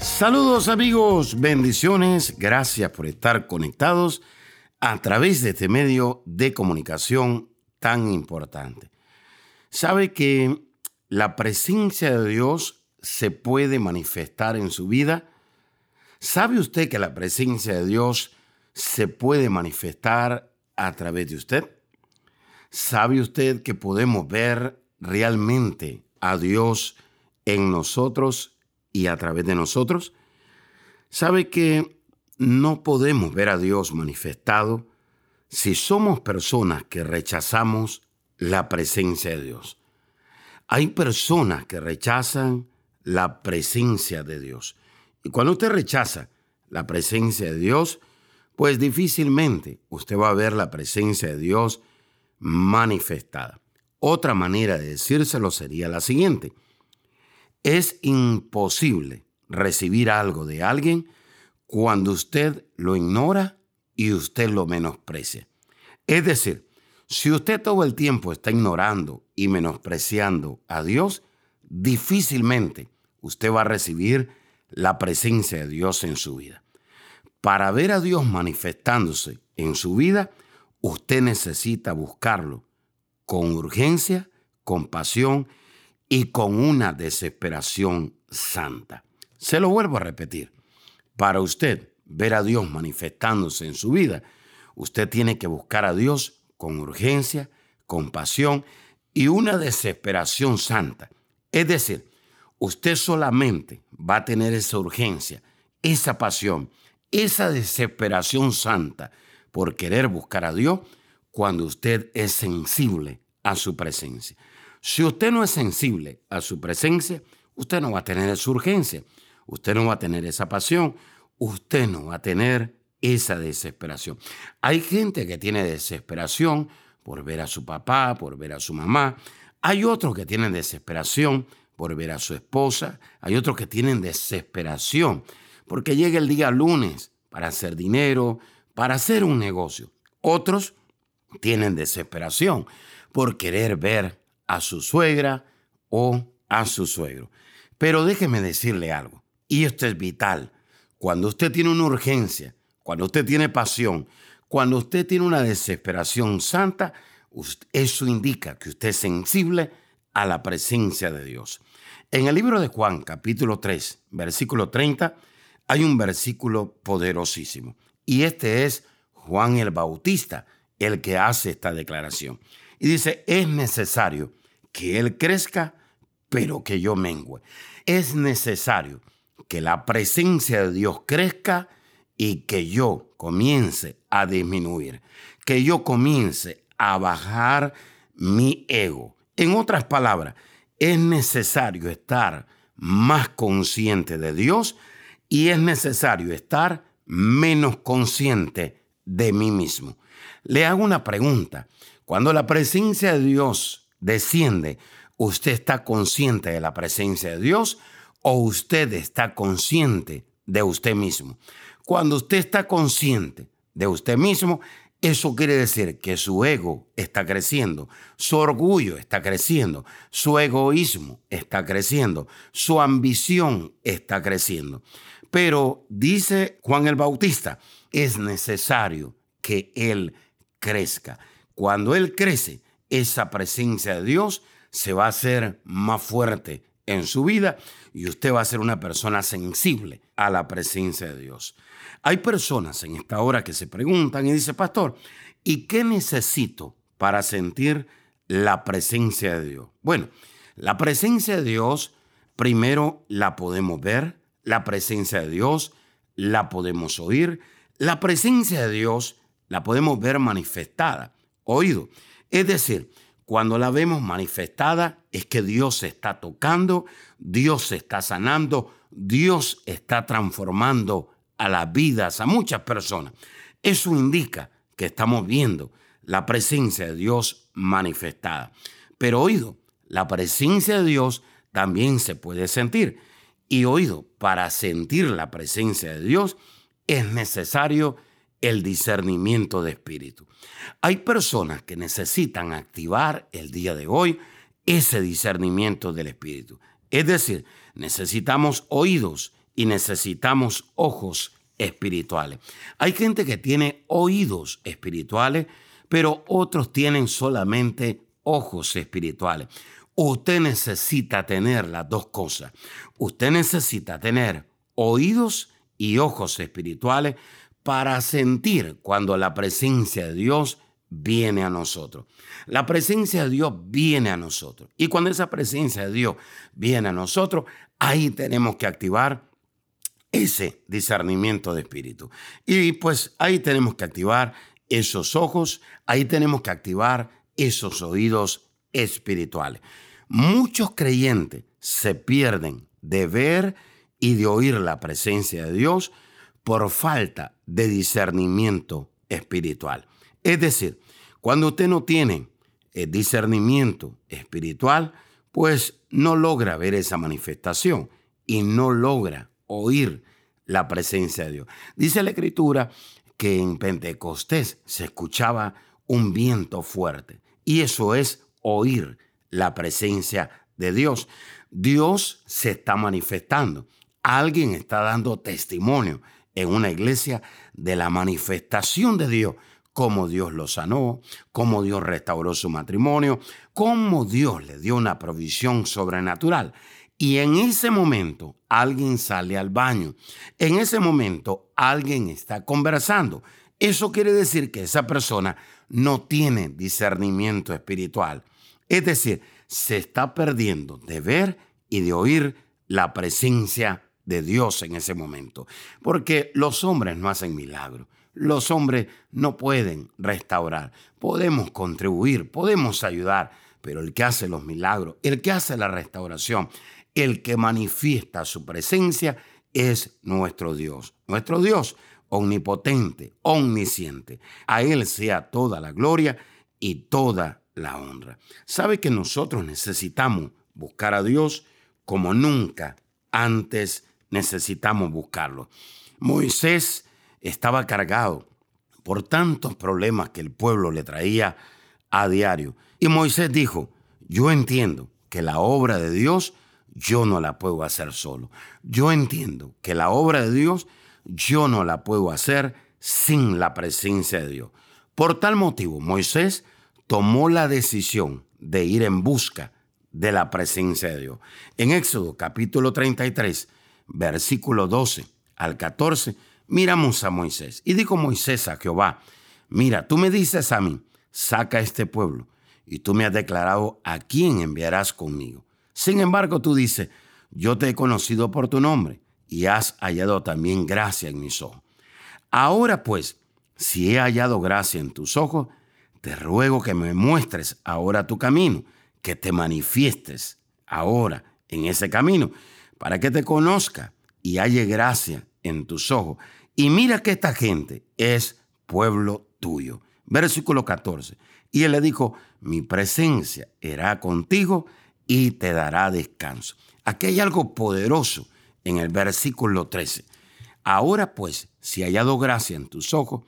Saludos amigos, bendiciones, gracias por estar conectados a través de este medio de comunicación tan importante. Sabe que la presencia de Dios se puede manifestar en su vida. ¿Sabe usted que la presencia de Dios se puede manifestar a través de usted? ¿Sabe usted que podemos ver realmente a Dios en nosotros y a través de nosotros? ¿Sabe que no podemos ver a Dios manifestado si somos personas que rechazamos la presencia de Dios? Hay personas que rechazan la presencia de Dios. Y cuando usted rechaza la presencia de Dios, pues difícilmente usted va a ver la presencia de Dios manifestada. Otra manera de decírselo sería la siguiente. Es imposible recibir algo de alguien cuando usted lo ignora y usted lo menosprecia. Es decir, si usted todo el tiempo está ignorando y menospreciando a Dios, difícilmente usted va a recibir la presencia de Dios en su vida. Para ver a Dios manifestándose en su vida, usted necesita buscarlo con urgencia, con pasión y con una desesperación santa. Se lo vuelvo a repetir. Para usted ver a Dios manifestándose en su vida, usted tiene que buscar a Dios con urgencia, con pasión y una desesperación santa. Es decir, usted solamente va a tener esa urgencia, esa pasión esa desesperación santa por querer buscar a Dios cuando usted es sensible a su presencia. Si usted no es sensible a su presencia, usted no va a tener esa urgencia, usted no va a tener esa pasión, usted no va a tener esa desesperación. Hay gente que tiene desesperación por ver a su papá, por ver a su mamá. Hay otros que tienen desesperación por ver a su esposa. Hay otros que tienen desesperación porque llega el día lunes para hacer dinero, para hacer un negocio. Otros tienen desesperación por querer ver a su suegra o a su suegro. Pero déjeme decirle algo, y esto es vital. Cuando usted tiene una urgencia, cuando usted tiene pasión, cuando usted tiene una desesperación santa, eso indica que usted es sensible a la presencia de Dios. En el libro de Juan, capítulo 3, versículo 30, hay un versículo poderosísimo. Y este es Juan el Bautista, el que hace esta declaración. Y dice, es necesario que Él crezca, pero que yo mengüe. Es necesario que la presencia de Dios crezca y que yo comience a disminuir, que yo comience a bajar mi ego. En otras palabras, es necesario estar más consciente de Dios y es necesario estar menos consciente de mí mismo. Le hago una pregunta. Cuando la presencia de Dios desciende, ¿usted está consciente de la presencia de Dios o usted está consciente de usted mismo? Cuando usted está consciente de usted mismo, eso quiere decir que su ego está creciendo, su orgullo está creciendo, su egoísmo está creciendo, su ambición está creciendo. Pero dice Juan el Bautista, es necesario que Él crezca. Cuando Él crece, esa presencia de Dios se va a hacer más fuerte en su vida y usted va a ser una persona sensible a la presencia de Dios. Hay personas en esta hora que se preguntan y dicen, pastor, ¿y qué necesito para sentir la presencia de Dios? Bueno, la presencia de Dios primero la podemos ver, la presencia de Dios la podemos oír, la presencia de Dios la podemos ver manifestada, oído. Es decir, cuando la vemos manifestada es que Dios se está tocando, Dios se está sanando, Dios está transformando a las vidas, a muchas personas. Eso indica que estamos viendo la presencia de Dios manifestada. Pero oído, la presencia de Dios también se puede sentir. Y oído, para sentir la presencia de Dios es necesario el discernimiento de espíritu. Hay personas que necesitan activar el día de hoy ese discernimiento del espíritu. Es decir, necesitamos oídos y necesitamos ojos espirituales. Hay gente que tiene oídos espirituales, pero otros tienen solamente ojos espirituales. Usted necesita tener las dos cosas. Usted necesita tener oídos y ojos espirituales para sentir cuando la presencia de Dios viene a nosotros. La presencia de Dios viene a nosotros. Y cuando esa presencia de Dios viene a nosotros, ahí tenemos que activar ese discernimiento de espíritu. Y pues ahí tenemos que activar esos ojos, ahí tenemos que activar esos oídos espirituales. Muchos creyentes se pierden de ver y de oír la presencia de Dios por falta de discernimiento espiritual. Es decir, cuando usted no tiene el eh, discernimiento espiritual, pues no logra ver esa manifestación y no logra oír la presencia de Dios. Dice la escritura que en Pentecostés se escuchaba un viento fuerte y eso es oír la presencia de Dios. Dios se está manifestando. Alguien está dando testimonio en una iglesia de la manifestación de Dios, cómo Dios lo sanó, cómo Dios restauró su matrimonio, cómo Dios le dio una provisión sobrenatural. Y en ese momento alguien sale al baño. En ese momento alguien está conversando. Eso quiere decir que esa persona no tiene discernimiento espiritual. Es decir, se está perdiendo de ver y de oír la presencia de Dios en ese momento. Porque los hombres no hacen milagros. Los hombres no pueden restaurar. Podemos contribuir, podemos ayudar, pero el que hace los milagros, el que hace la restauración, el que manifiesta su presencia es nuestro Dios. Nuestro Dios omnipotente, omnisciente. A Él sea toda la gloria y toda la honra. ¿Sabe que nosotros necesitamos buscar a Dios como nunca antes necesitamos buscarlo? Moisés estaba cargado por tantos problemas que el pueblo le traía a diario. Y Moisés dijo, yo entiendo que la obra de Dios yo no la puedo hacer solo. Yo entiendo que la obra de Dios yo no la puedo hacer sin la presencia de Dios. Por tal motivo, Moisés tomó la decisión de ir en busca de la presencia de Dios. En Éxodo capítulo 33, versículo 12 al 14, miramos a Moisés. Y dijo Moisés a Jehová, mira, tú me dices a mí, saca este pueblo, y tú me has declarado a quién enviarás conmigo. Sin embargo, tú dices, yo te he conocido por tu nombre, y has hallado también gracia en mis ojos. Ahora pues, si he hallado gracia en tus ojos, te ruego que me muestres ahora tu camino, que te manifiestes ahora en ese camino, para que te conozca y halle gracia en tus ojos. Y mira que esta gente es pueblo tuyo. Versículo 14. Y él le dijo, mi presencia irá contigo y te dará descanso. Aquí hay algo poderoso en el versículo 13. Ahora pues, si hallado gracia en tus ojos,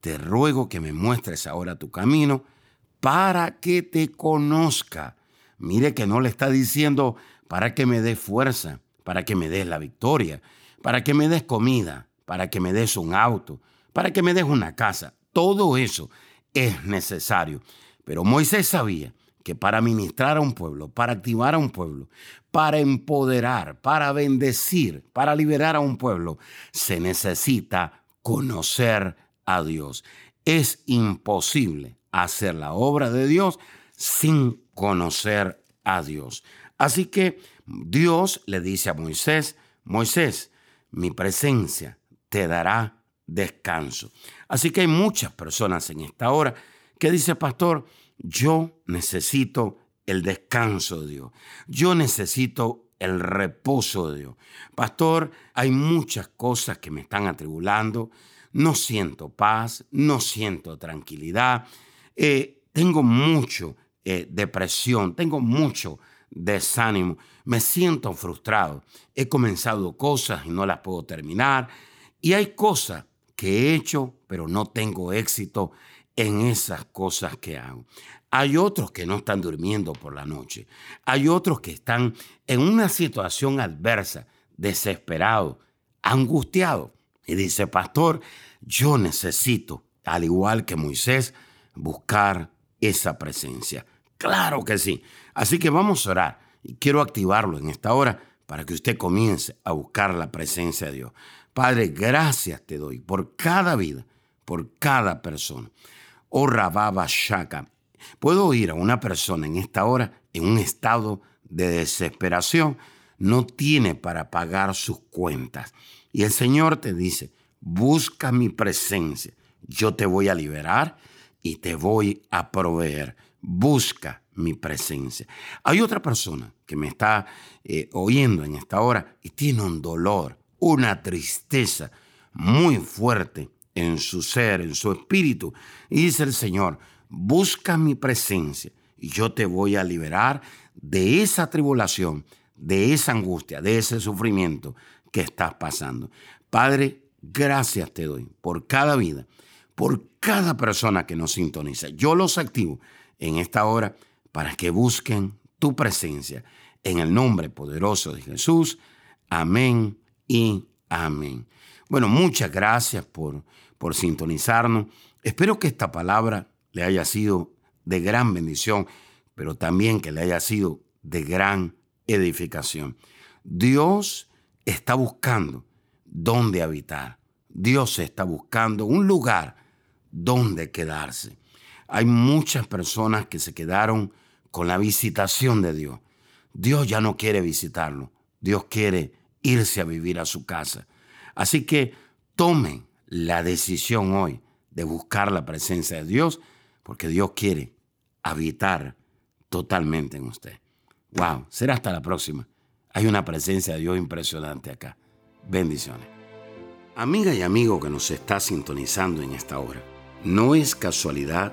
te ruego que me muestres ahora tu camino para que te conozca. Mire que no le está diciendo para que me des fuerza, para que me des la victoria, para que me des comida, para que me des un auto, para que me des una casa. Todo eso es necesario. Pero Moisés sabía que para ministrar a un pueblo, para activar a un pueblo, para empoderar, para bendecir, para liberar a un pueblo, se necesita conocer a Dios. Es imposible hacer la obra de Dios sin conocer a Dios. Así que Dios le dice a Moisés, Moisés, mi presencia te dará descanso. Así que hay muchas personas en esta hora que dice, pastor, yo necesito el descanso de Dios. Yo necesito el reposo de Dios. Pastor, hay muchas cosas que me están atribulando. No siento paz, no siento tranquilidad. Eh, tengo mucho eh, depresión, tengo mucho desánimo, me siento frustrado. He comenzado cosas y no las puedo terminar. Y hay cosas que he hecho, pero no tengo éxito en esas cosas que hago. Hay otros que no están durmiendo por la noche. Hay otros que están en una situación adversa, desesperado, angustiado. Y dice, pastor, yo necesito, al igual que Moisés, buscar esa presencia. Claro que sí. Así que vamos a orar y quiero activarlo en esta hora para que usted comience a buscar la presencia de Dios. Padre, gracias te doy por cada vida, por cada persona. Oh Rababa Shaka, puedo oír a una persona en esta hora en un estado de desesperación, no tiene para pagar sus cuentas. Y el Señor te dice, busca mi presencia, yo te voy a liberar y te voy a proveer. Busca mi presencia. Hay otra persona que me está eh, oyendo en esta hora y tiene un dolor, una tristeza muy fuerte en su ser, en su espíritu. Y dice el Señor, busca mi presencia y yo te voy a liberar de esa tribulación, de esa angustia, de ese sufrimiento que estás pasando. Padre, gracias te doy por cada vida, por cada persona que nos sintoniza. Yo los activo en esta hora para que busquen tu presencia. En el nombre poderoso de Jesús. Amén y amén. Bueno, muchas gracias por, por sintonizarnos. Espero que esta palabra le haya sido de gran bendición, pero también que le haya sido de gran edificación. Dios está buscando dónde habitar. Dios está buscando un lugar donde quedarse. Hay muchas personas que se quedaron con la visitación de Dios. Dios ya no quiere visitarlo. Dios quiere irse a vivir a su casa. Así que tomen la decisión hoy de buscar la presencia de Dios, porque Dios quiere habitar totalmente en usted. Wow, será hasta la próxima. Hay una presencia de Dios impresionante acá. Bendiciones. Amiga y amigo que nos está sintonizando en esta hora, no es casualidad